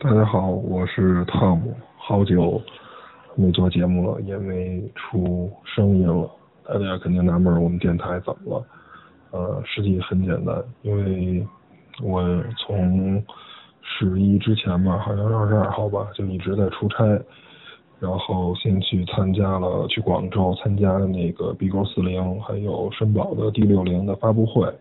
大家好，我是汤姆，好久没做节目了，也没出声音了。大家肯定纳闷我们电台怎么了？呃，实际很简单，因为我从十一之前吧，好像是二十二号吧，就一直在出差，然后先去参加了去广州参加的那个 B 勾四零，还有绅宝的 D 六零的发布会。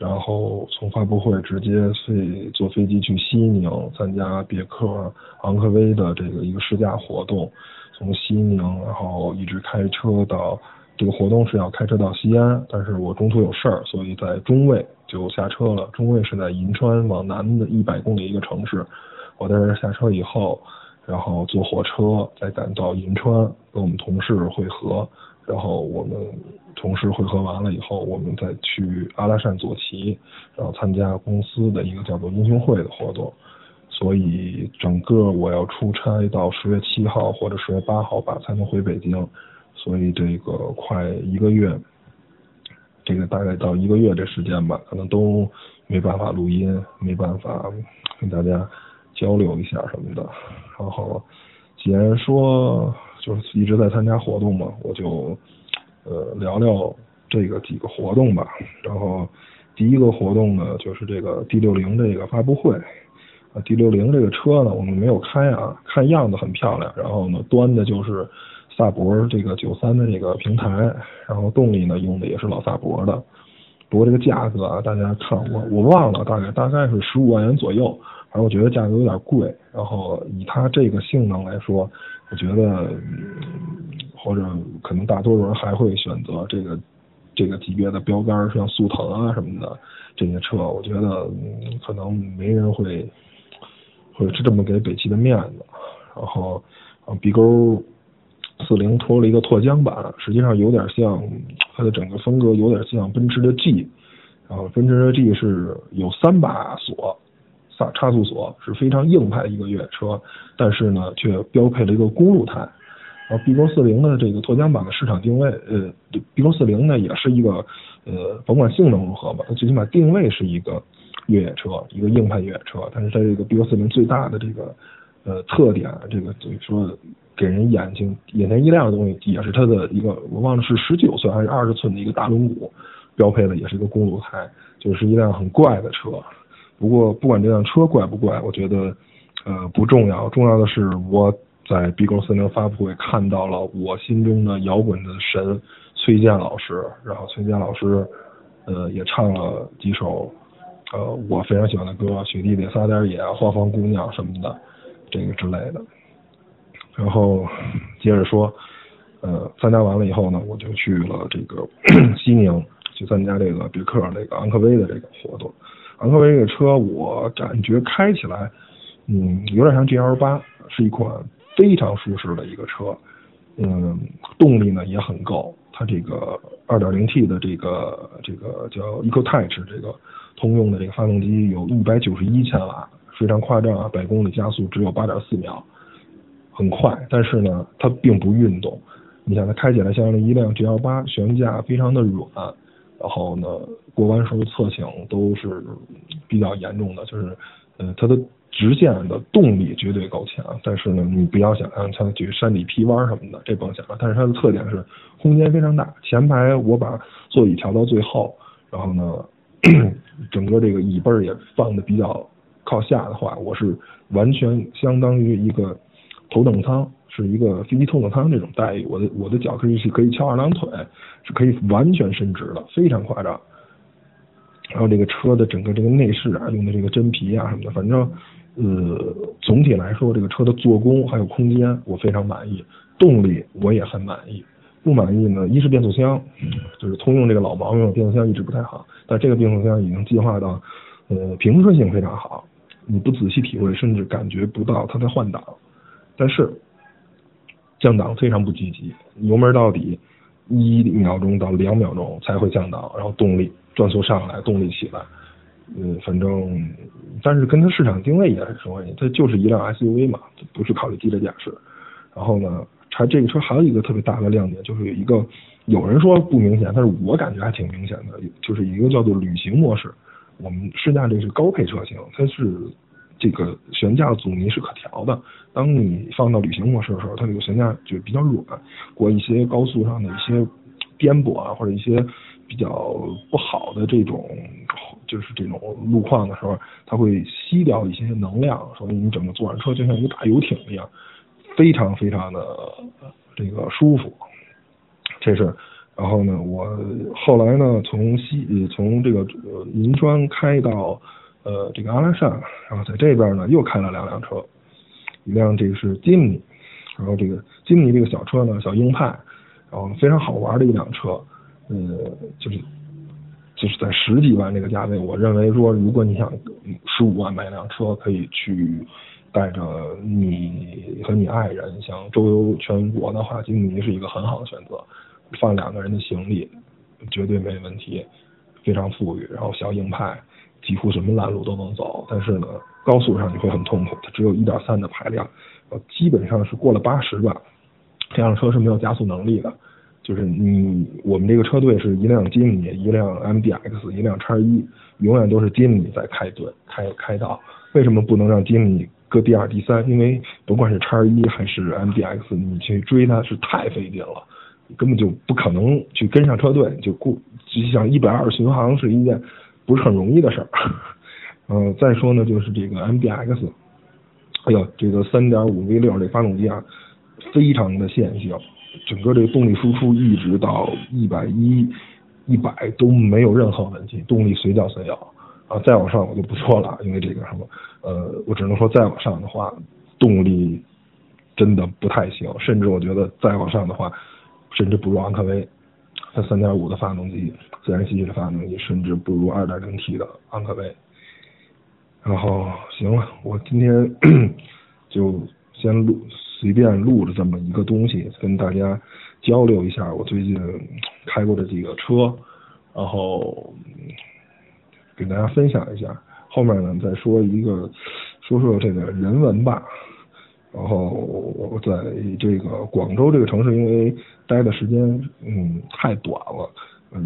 然后从发布会直接飞坐飞机去西宁参加别克昂科威的这个一个试驾活动，从西宁然后一直开车到这个活动是要开车到西安，但是我中途有事儿，所以在中卫就下车了。中卫是在银川往南的一百公里一个城市，我在这下车以后，然后坐火车再赶到银川跟我们同事会合。然后我们同事汇合完了以后，我们再去阿拉善左旗，然后参加公司的一个叫做英雄会的活动。所以整个我要出差到十月七号或者十月八号吧，才能回北京。所以这个快一个月，这个大概到一个月这时间吧，可能都没办法录音，没办法跟大家交流一下什么的。然后既然说。就是一直在参加活动嘛，我就呃聊聊这个几个活动吧。然后第一个活动呢，就是这个 D 六零这个发布会啊。D 六零这个车呢，我们没有开啊，看样子很漂亮。然后呢，端的就是萨博这个九三的这个平台，然后动力呢用的也是老萨博的。不过这个价格啊，大家看我我忘了，大概大概是十五万元左右。反正我觉得价格有点贵。然后以它这个性能来说。我觉得，或者可能大多数人还会选择这个这个级别的标杆，像速腾啊什么的这些车。我觉得可能没人会会是这么给北汽的面子。然后啊，B 勾四零拖了一个拓江版，实际上有点像它的整个风格有点像奔驰的 G。然后奔驰的 G 是有三把锁。差速锁是非常硬派的一个越野车，但是呢，却标配了一个公路胎。然后 B 勾四零的这个拓江版的市场定位，呃，B 勾四零呢也是一个，呃，甭管性能如何吧，它最起码定位是一个越野车，一个硬派越野车。但是它这个 B 勾四零最大的这个，呃，特点，这个等于说给人眼睛眼前一亮的东西，也是它的一个，我忘了是十九寸还是二十寸的一个大轮毂，标配的也是一个公路胎，就是一辆很怪的车。不过，不管这辆车怪不怪，我觉得，呃，不重要。重要的是，我在 B 勾四零发布会看到了我心中的摇滚的神崔健老师，然后崔健老师，呃，也唱了几首，呃，我非常喜欢的歌，《雪地里撒点野》《花房姑娘》什么的，这个之类的。然后接着说，呃，参加完了以后呢，我就去了这个 西宁，去参加这个别克这个昂科威的这个活动。昂科威这个车，我感觉开起来，嗯，有点像 GL 八，是一款非常舒适的一个车，嗯，动力呢也很够。它这个 2.0T 的这个这个叫 EcoTech 这个通用的这个发动机有191千瓦，非常夸张啊，百公里加速只有8.4秒，很快。但是呢，它并不运动。你想它开起来像一辆 GL 八，悬架非常的软。然后呢，过弯时候侧倾都是比较严重的，就是，呃，它的直线的动力绝对够强，但是呢，你不要想象像去山里劈弯什么的，这甭想了。但是它的特点是空间非常大，前排我把座椅调到最后，然后呢，整个这个椅背也放的比较靠下的话，我是完全相当于一个头等舱。是一个飞机头等舱这种待遇，我的我的脚可以是可以翘二郎腿，是可以完全伸直的，非常夸张。然后这个车的整个这个内饰啊，用的这个真皮啊什么的，反正呃总体来说，这个车的做工还有空间我非常满意，动力我也很满意。不满意呢，一是变速箱，就是通用这个老毛病，变速箱一直不太好，但这个变速箱已经进化到呃平顺性非常好，你不仔细体会，甚至感觉不到它在换挡，但是。降档非常不积极，油门到底一秒钟到两秒钟才会降档，然后动力转速上来，动力起来，嗯，反正，但是跟它市场定位也是什么？它就是一辆 SUV 嘛，不是考虑低的驾驶。然后呢，它这个车还有一个特别大的亮点，就是有一个有人说不明显，但是我感觉还挺明显的，就是一个叫做旅行模式。我们试驾这是高配车型，它是这个悬架阻尼是可调的。当你放到旅行模式的时候，它这个悬架就比较软，过一些高速上的一些颠簸啊，或者一些比较不好的这种就是这种路况的时候，它会吸掉一些能量，所以你整个坐上车就像一个大游艇一样，非常非常的这个舒服。这是，然后呢，我后来呢从西从这个银川开到呃这个阿拉善，然后在这边呢又开了两辆车。一辆这个是吉姆尼，然后这个吉姆尼这个小车呢，小硬派，然后非常好玩的一辆车，呃，就是就是在十几万这个价位，我认为说，如果你想十五万买一辆车，可以去带着你和你爱人想周游全国的话，吉姆尼是一个很好的选择，放两个人的行李绝对没问题，非常富裕，然后小硬派。几乎什么烂路都能走，但是呢，高速上你会很痛苦。它只有一点三的排量，呃，基本上是过了八十吧，这辆车是没有加速能力的。就是你我们这个车队是一辆吉姆尼，一辆 MDX，一辆叉一，永远都是吉姆尼在开队开开道。为什么不能让吉姆尼搁第二、第三？因为甭管是叉一还是 MDX，你去追它是太费劲了，根本就不可能去跟上车队。就过就像一百二巡航是一件。不是很容易的事儿，嗯，再说呢，就是这个 MDX，哎呦，这个三点五 V 六这发动机啊，非常的线性，整个这个动力输出一直到一百一、一百都没有任何问题，动力随叫随要啊。再往上我就不说了，因为这个什么，呃，我只能说再往上的话，动力真的不太行，甚至我觉得再往上的话，甚至不如昂科威。它三点五的发动机，自然吸气的发动机，甚至不如二点零 T 的昂科威。然后行了，我今天 就先录，随便录了这么一个东西，跟大家交流一下我最近开过的几个车，然后给大家分享一下。后面呢，再说一个，说说这个人文吧。然后我在这个广州这个城市，因为待的时间嗯太短了，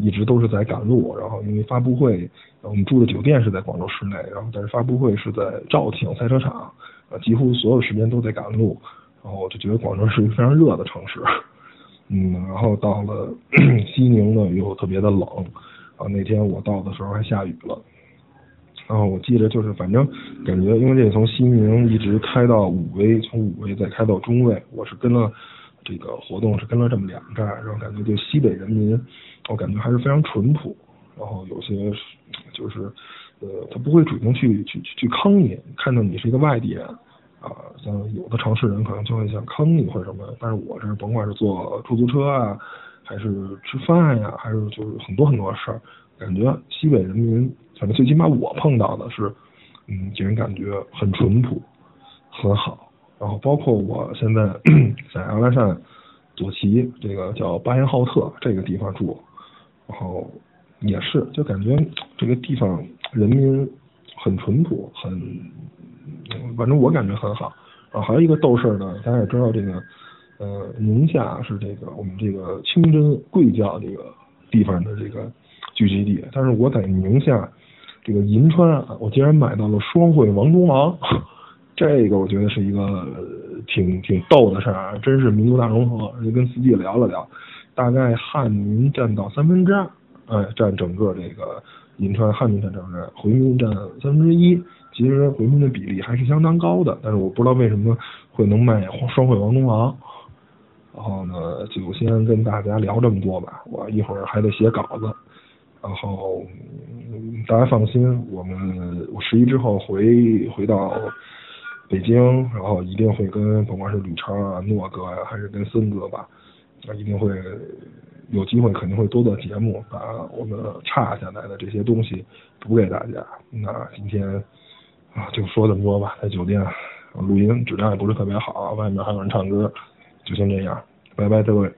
一直都是在赶路。然后因为发布会，我们住的酒店是在广州市内，然后但是发布会是在肇庆赛车场，呃，几乎所有时间都在赶路。然后我就觉得广州是一个非常热的城市，嗯，然后到了 西宁呢又特别的冷，啊，那天我到的时候还下雨了。然后我记得就是，反正感觉，因为这从西宁一直开到武威，从武威再开到中卫，我是跟了这个活动是跟了这么两站，然后感觉对西北人民，我感觉还是非常淳朴，然后有些就是呃，他不会主动去去去去坑你，看到你是一个外地人啊，像有的城市人可能就会想坑你或者什么，但是我这甭管是坐出租车啊，还是吃饭呀，还是就是很多很多事儿，感觉西北人民。反正最起码我碰到的是，嗯，给人感觉很淳朴，很好。然后包括我现在在阿拉善左旗这个叫巴彦浩特这个地方住，然后也是就感觉这个地方人民很淳朴，很，反正我感觉很好。然后还有一个逗事儿呢，大家也知道这个，呃，宁夏是这个我们这个清真贵教这个地方的这个聚集地，但是我在宁夏。这个银川啊，我竟然买到了双汇王中王，这个我觉得是一个挺挺逗的事儿，真是民族大融合。就跟司机聊了聊，大概汉民占到三分之二，哎，占整个这个银川汉民占整个，回民占三分之一。其实回民的比例还是相当高的，但是我不知道为什么会能卖双汇王中王。然后呢，就先跟大家聊这么多吧，我一会儿还得写稿子。然后大家放心，我们我十一之后回回到北京，然后一定会跟甭管是吕超啊、诺哥呀，还是跟森哥吧，那一定会有机会，肯定会多做节目，把我们差下来的这些东西补给大家。那今天啊，就说这么多吧，在酒店录音质量也不是特别好，外面还有人唱歌，就先这样，拜拜，各位。